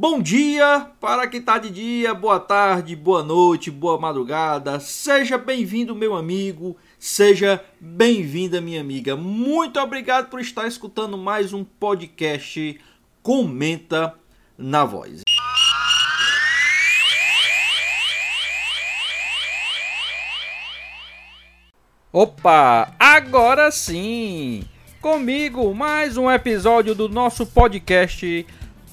Bom dia para quem está de dia, boa tarde, boa noite, boa madrugada. Seja bem-vindo, meu amigo, seja bem-vinda, minha amiga. Muito obrigado por estar escutando mais um podcast Comenta na Voz. Opa, agora sim! Comigo mais um episódio do nosso podcast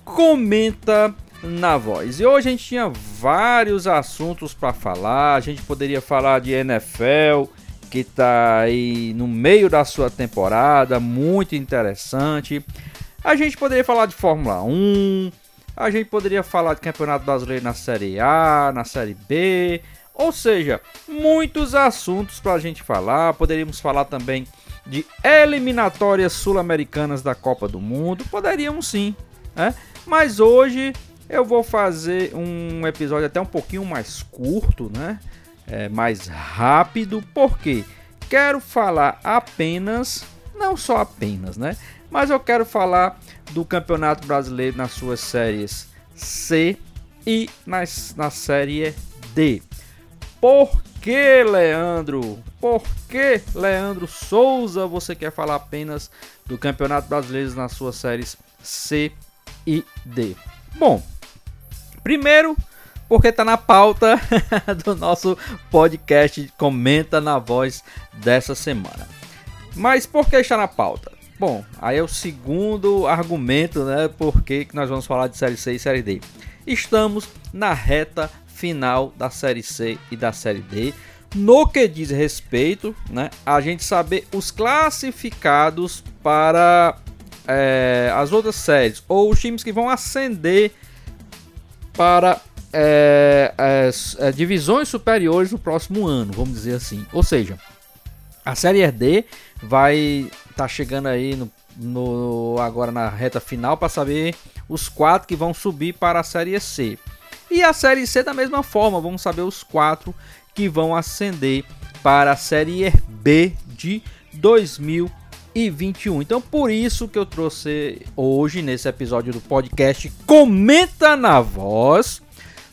comenta na voz. E hoje a gente tinha vários assuntos para falar. A gente poderia falar de NFL, que está aí no meio da sua temporada, muito interessante. A gente poderia falar de Fórmula 1, a gente poderia falar de Campeonato Brasileiro na Série A, na Série B, ou seja, muitos assuntos para a gente falar. Poderíamos falar também de eliminatórias sul-americanas da Copa do Mundo, poderíamos sim, né? Mas hoje eu vou fazer um episódio até um pouquinho mais curto, né? É, mais rápido, porque quero falar apenas, não só apenas, né? Mas eu quero falar do Campeonato Brasileiro nas suas séries C e nas, na série D. Por que, Leandro? Por que, Leandro Souza, você quer falar apenas do Campeonato Brasileiro nas suas séries C e D. Bom, primeiro, porque está na pauta do nosso podcast Comenta na Voz dessa semana. Mas por que está na pauta? Bom, aí é o segundo argumento, né? Por que nós vamos falar de Série C e Série D. Estamos na reta final da Série C e da Série D. No que diz respeito, né, a gente saber os classificados para é, as outras séries ou os times que vão ascender para é, as, as, divisões superiores no próximo ano, vamos dizer assim. Ou seja, a série D vai estar tá chegando aí no, no, agora na reta final para saber os quatro que vão subir para a série C. E a série C da mesma forma, vamos saber os quatro que vão ascender para a série B de 2020 21. Então por isso que eu trouxe hoje nesse episódio do podcast Comenta na Voz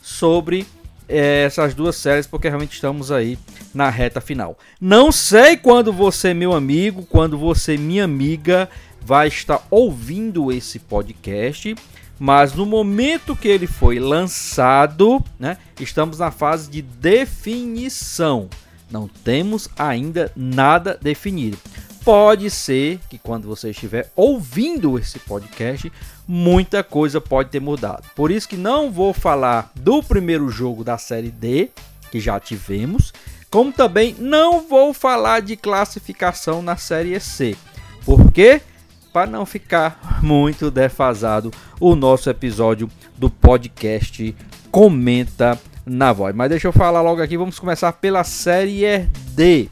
sobre é, essas duas séries, porque realmente estamos aí na reta final. Não sei quando você, meu amigo, quando você, minha amiga, vai estar ouvindo esse podcast, mas no momento que ele foi lançado, né, estamos na fase de definição. Não temos ainda nada definido pode ser que quando você estiver ouvindo esse podcast, muita coisa pode ter mudado. Por isso que não vou falar do primeiro jogo da série D, que já tivemos, como também não vou falar de classificação na série C. Por quê? Para não ficar muito defasado o nosso episódio do podcast Comenta na Voz. Mas deixa eu falar logo aqui, vamos começar pela série D.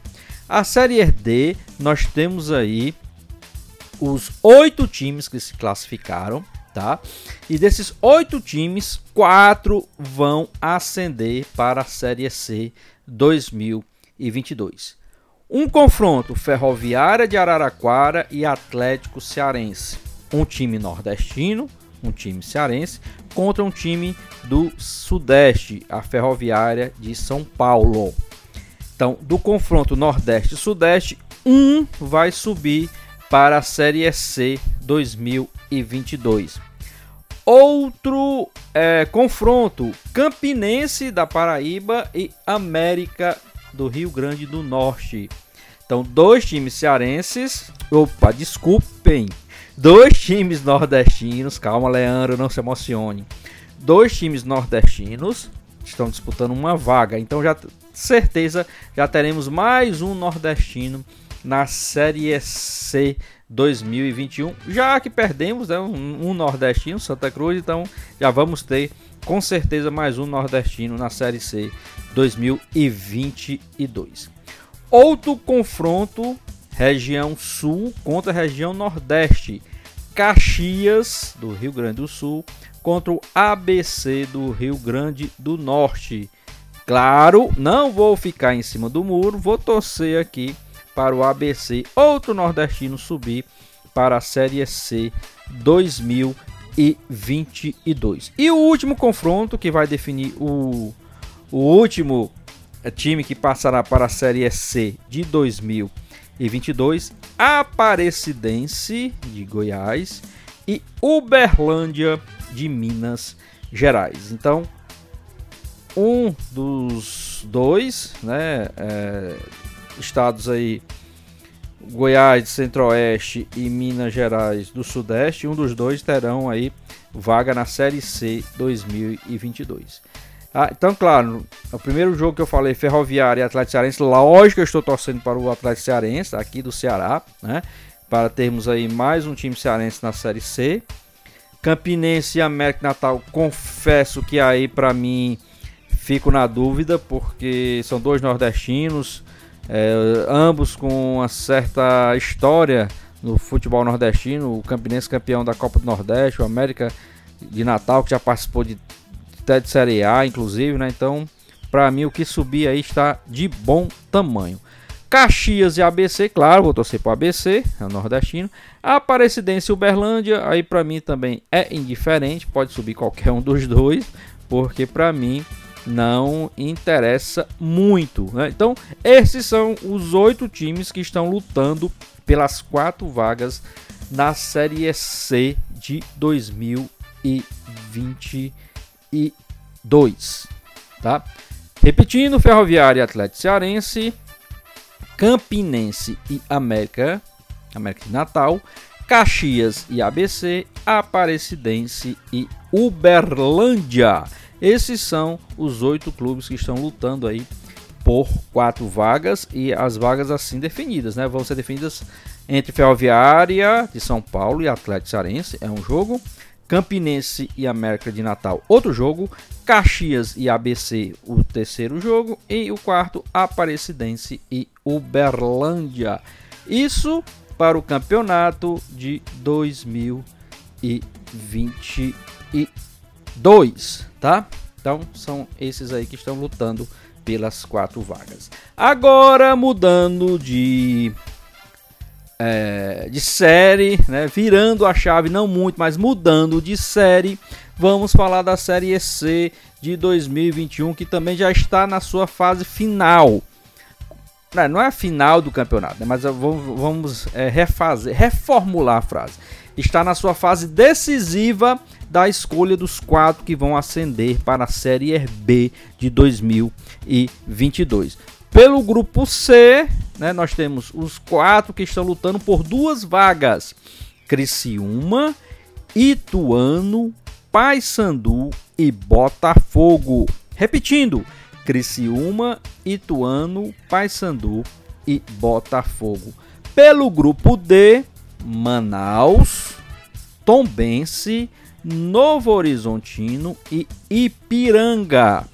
A Série D, nós temos aí os oito times que se classificaram, tá? E desses oito times, quatro vão ascender para a Série C 2022. Um confronto Ferroviária de Araraquara e Atlético Cearense. Um time nordestino, um time cearense, contra um time do Sudeste, a Ferroviária de São Paulo. Então, do confronto Nordeste-Sudeste, um vai subir para a Série C 2022. Outro é, confronto: Campinense da Paraíba e América do Rio Grande do Norte. Então, dois times cearenses. Opa, desculpem. Dois times nordestinos. Calma, Leandro, não se emocione. Dois times nordestinos estão disputando uma vaga. Então, já certeza já teremos mais um nordestino na Série C 2021. Já que perdemos né, um, um, nordestino, Santa Cruz, então já vamos ter com certeza mais um nordestino na Série C 2022. Outro confronto, região sul contra região nordeste. Caxias, do Rio Grande do Sul, contra o ABC do Rio Grande do Norte. Claro, não vou ficar em cima do muro, vou torcer aqui para o ABC, outro nordestino, subir para a Série C 2022. E o último confronto que vai definir o, o último é, time que passará para a Série C de 2022, Aparecidense de Goiás e Uberlândia de Minas Gerais. Então, um dos dois, né, é, estados aí, Goiás, Centro-Oeste e Minas Gerais do Sudeste, um dos dois terão aí vaga na Série C 2022. Ah, então, claro, o primeiro jogo que eu falei, Ferroviária e Atlético Cearense, lógico que eu estou torcendo para o Atlético Cearense, aqui do Ceará, né? Para termos aí mais um time cearense na Série C. Campinense e América Natal, confesso que aí para mim fico na dúvida, porque são dois nordestinos, é, ambos com uma certa história no futebol nordestino. O Campinense campeão da Copa do Nordeste, o América de Natal, que já participou de até de Série A, inclusive, né? Então, para mim, o que subir aí está de bom tamanho. Caxias e ABC, claro, vou torcer para ABC, é o nordestino. Aparecidense e Uberlândia, aí para mim também é indiferente, pode subir qualquer um dos dois, porque para mim não interessa muito. Né? Então, esses são os oito times que estão lutando pelas quatro vagas na Série C de 2020 e 2, tá? Repetindo, Ferroviária Atlético Cearense, Campinense e América, América de Natal, Caxias e ABC, Aparecidense e Uberlândia. Esses são os oito clubes que estão lutando aí por quatro vagas e as vagas assim definidas, né? Vão ser definidas entre Ferroviária de São Paulo e Atlético Cearense, é um jogo. Campinense e América de Natal, outro jogo. Caxias e ABC, o terceiro jogo. E o quarto, Aparecidense e Uberlândia. Isso para o campeonato de 2022, tá? Então são esses aí que estão lutando pelas quatro vagas. Agora mudando de é, de série, né? virando a chave, não muito, mas mudando de série. Vamos falar da Série EC de 2021, que também já está na sua fase final. Não é a final do campeonato, né? mas vamos, vamos é, refazer, reformular a frase. Está na sua fase decisiva da escolha dos quatro que vão ascender para a Série B de 2022. Pelo grupo C, né, nós temos os quatro que estão lutando por duas vagas: Criciúma, Ituano, Paysandu e Botafogo. Repetindo: Criciúma, Ituano, Paysandu e Botafogo. Pelo grupo D, Manaus, Tombense, Novo Horizontino e Ipiranga.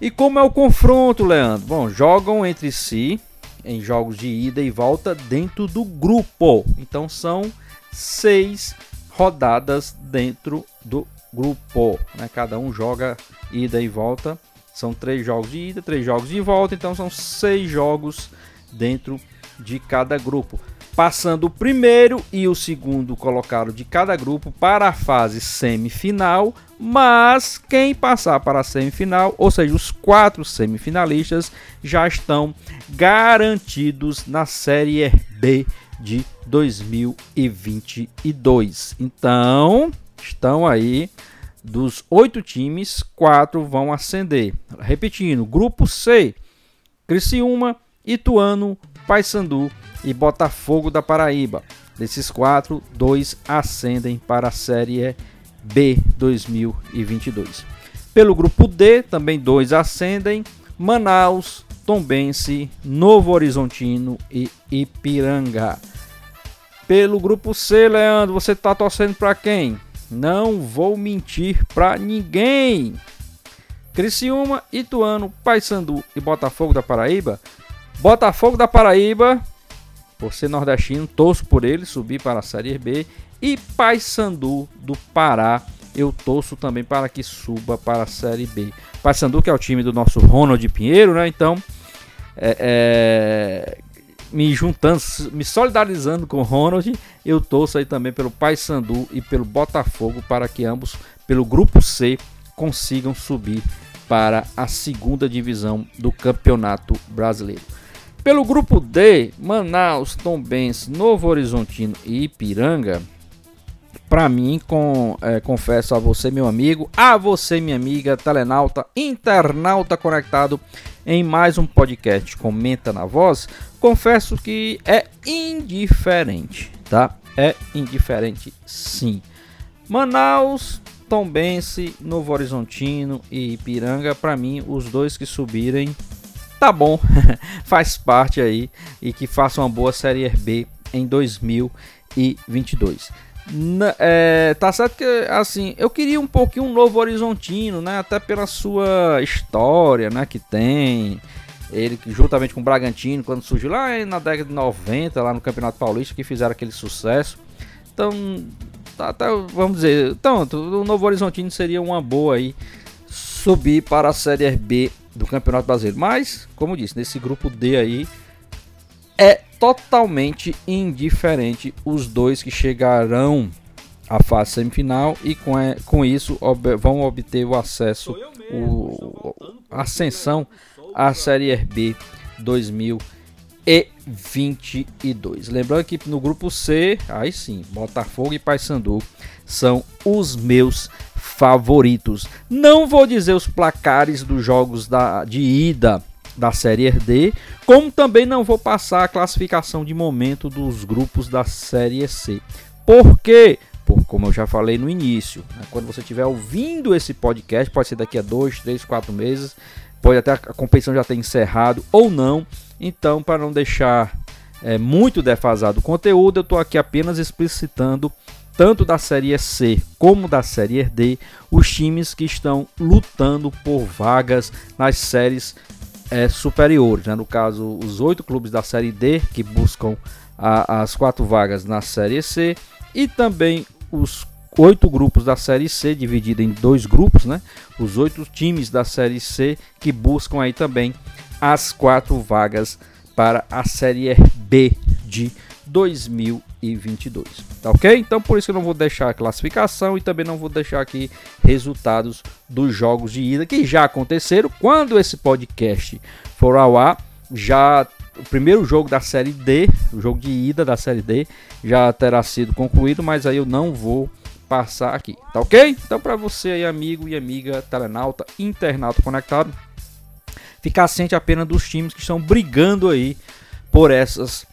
E como é o confronto, Leandro? Bom, jogam entre si em jogos de ida e volta dentro do grupo. Então são seis rodadas dentro do grupo. Né? Cada um joga ida e volta. São três jogos de ida, três jogos de volta. Então são seis jogos dentro de cada grupo. Passando o primeiro e o segundo colocado de cada grupo para a fase semifinal, mas quem passar para a semifinal, ou seja, os quatro semifinalistas, já estão garantidos na Série B de 2022. Então, estão aí dos oito times, quatro vão ascender. Repetindo: Grupo C, Criciúma, Ituano, Paysandu e Botafogo da Paraíba. Desses quatro, dois ascendem para a Série B 2022. Pelo grupo D, também dois ascendem: Manaus, Tombense, Novo Horizontino e Ipiranga. Pelo grupo C, Leandro, você está torcendo para quem? Não vou mentir pra ninguém. Criciúma, Ituano, Paysandu e Botafogo da Paraíba. Botafogo da Paraíba, por ser nordestino, torço por ele subir para a Série B. E Paysandu do Pará, eu torço também para que suba para a Série B. Paysandu que é o time do nosso Ronald Pinheiro, né? Então, é, é, me juntando, me solidarizando com o Ronald, eu torço aí também pelo Paysandu e pelo Botafogo para que ambos, pelo grupo C, consigam subir para a segunda divisão do Campeonato Brasileiro. Pelo grupo D, Manaus, Tombense, Novo Horizontino e Ipiranga. Para mim, com, é, confesso a você, meu amigo, a você, minha amiga, telenauta, internauta conectado em mais um podcast Comenta na Voz, confesso que é indiferente, tá? É indiferente sim. Manaus, Tombense, Novo Horizontino e Ipiranga, para mim, os dois que subirem, tá bom, faz parte aí e que façam uma boa Série B em 2022. Na, é, tá certo que assim eu queria um pouquinho um novo horizontino, né? Até pela sua história, né? Que tem ele juntamente com o Bragantino quando surgiu lá na década de 90 lá no Campeonato Paulista que fizeram aquele sucesso. Então, tá, tá, vamos dizer, tanto o Novo Horizontino seria uma boa aí subir para a Série B do Campeonato Brasileiro. Mas, como disse, nesse grupo D aí é totalmente indiferente os dois que chegarão à fase semifinal e com, com isso ob, vão obter o acesso, o, a ascensão à Série B 2022. Lembrando que no grupo C, aí sim, Botafogo e Paysandu são os meus favoritos. Não vou dizer os placares dos jogos da, de ida da Série D, como também não vou passar a classificação de momento dos grupos da Série C. Por quê? Por, como eu já falei no início, né? quando você estiver ouvindo esse podcast, pode ser daqui a dois, três, quatro meses, pode até a competição já ter encerrado ou não. Então, para não deixar é, muito defasado o conteúdo, eu estou aqui apenas explicitando tanto da Série C como da Série D, os times que estão lutando por vagas nas séries é, superiores. Né? No caso, os oito clubes da Série D que buscam a, as quatro vagas na Série C e também os oito grupos da Série C, dividido em dois grupos, né? Os oito times da Série C que buscam aí também as quatro vagas para a Série B de 2022. Tá ok? Então por isso que eu não vou deixar a classificação e também não vou deixar aqui resultados dos jogos de ida que já aconteceram. Quando esse podcast for ao ar, já o primeiro jogo da série D, o jogo de ida da série D, já terá sido concluído, mas aí eu não vou passar aqui, tá ok? Então para você aí, amigo e amiga telenauta, internauta conectado, ficar ciente apenas dos times que estão brigando aí por essas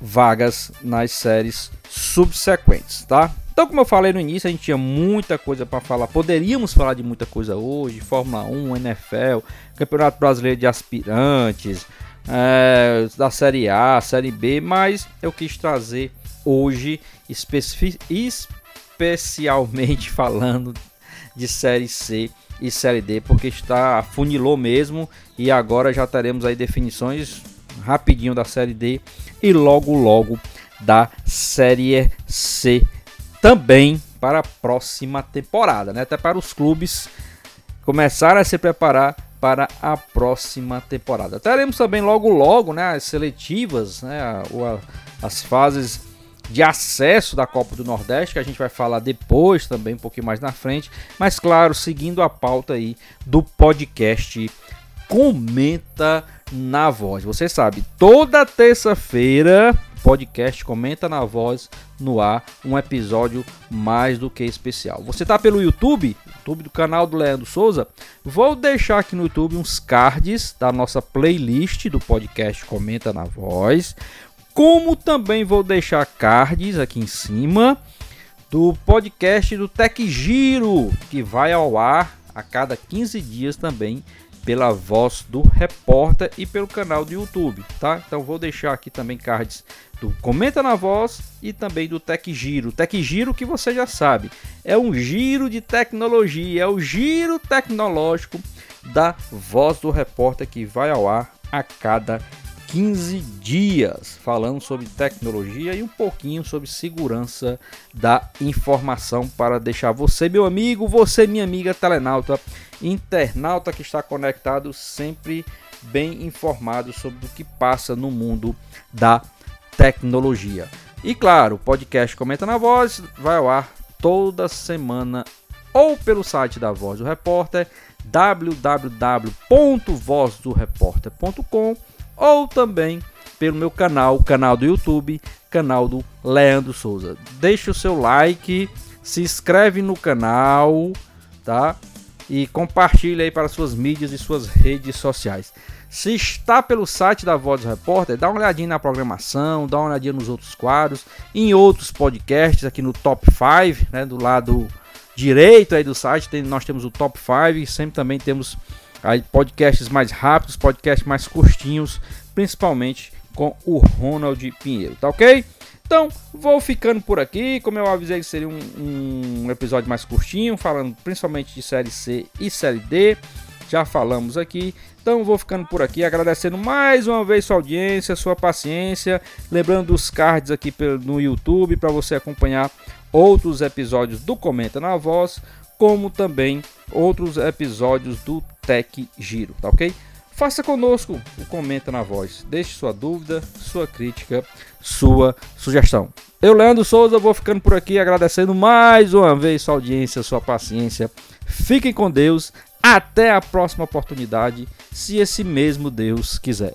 vagas nas séries subsequentes, tá? Então, como eu falei no início, a gente tinha muita coisa para falar. Poderíamos falar de muita coisa hoje: Fórmula 1, NFL, Campeonato Brasileiro de Aspirantes, é, da Série A, Série B, mas eu quis trazer hoje, especialmente falando de Série C e Série D, porque está funilou mesmo e agora já teremos aí definições rapidinho da Série D e logo logo da Série C também para a próxima temporada, né? Até para os clubes começarem a se preparar para a próxima temporada. Teremos também logo logo, né, as seletivas, né, as fases de acesso da Copa do Nordeste, que a gente vai falar depois também, um pouquinho mais na frente, mas claro, seguindo a pauta aí do podcast Comenta na Voz. Você sabe, toda terça-feira, podcast Comenta na Voz no ar, um episódio mais do que especial. Você tá pelo YouTube, YouTube do canal do Leandro Souza? Vou deixar aqui no YouTube uns cards da nossa playlist do podcast Comenta na Voz, como também vou deixar cards aqui em cima do podcast do Tech Giro, que vai ao ar a cada 15 dias também pela voz do repórter e pelo canal do YouTube, tá? Então vou deixar aqui também cards do Comenta na Voz e também do Tech Giro. Tech Giro que você já sabe, é um giro de tecnologia, é o giro tecnológico da voz do repórter que vai ao ar a cada 15 dias, falando sobre tecnologia e um pouquinho sobre segurança da informação para deixar você, meu amigo, você, minha amiga telenauta, internauta que está conectado, sempre bem informado sobre o que passa no mundo da tecnologia. E claro, o podcast Comenta na Voz vai ao ar toda semana ou pelo site da Voz do Repórter www.vozdoreporter.com ou também pelo meu canal, canal do YouTube, canal do Leandro Souza. Deixe o seu like, se inscreve no canal, tá? E compartilhe aí para suas mídias e suas redes sociais. Se está pelo site da Voz do Repórter, dá uma olhadinha na programação, dá uma olhadinha nos outros quadros, em outros podcasts aqui no Top 5, né, do lado direito aí do site, tem, nós temos o Top 5, sempre também temos aí podcasts mais rápidos, podcasts mais curtinhos, principalmente com o Ronald Pinheiro, tá ok? Então, vou ficando por aqui. Como eu avisei, seria um, um, episódio mais curtinho, falando principalmente de Série C e Série D. Já falamos aqui. Então, vou ficando por aqui, agradecendo mais uma vez sua audiência, sua paciência. Lembrando dos cards aqui no YouTube para você acompanhar outros episódios do Comenta na Voz, como também outros episódios do Tech Giro, tá ok? Faça conosco o Comenta na Voz. Deixe sua dúvida, sua crítica, sua sugestão. Eu, Leandro Souza, vou ficando por aqui agradecendo mais uma vez sua audiência, sua paciência. Fiquem com Deus. Até a próxima oportunidade, se esse mesmo Deus quiser.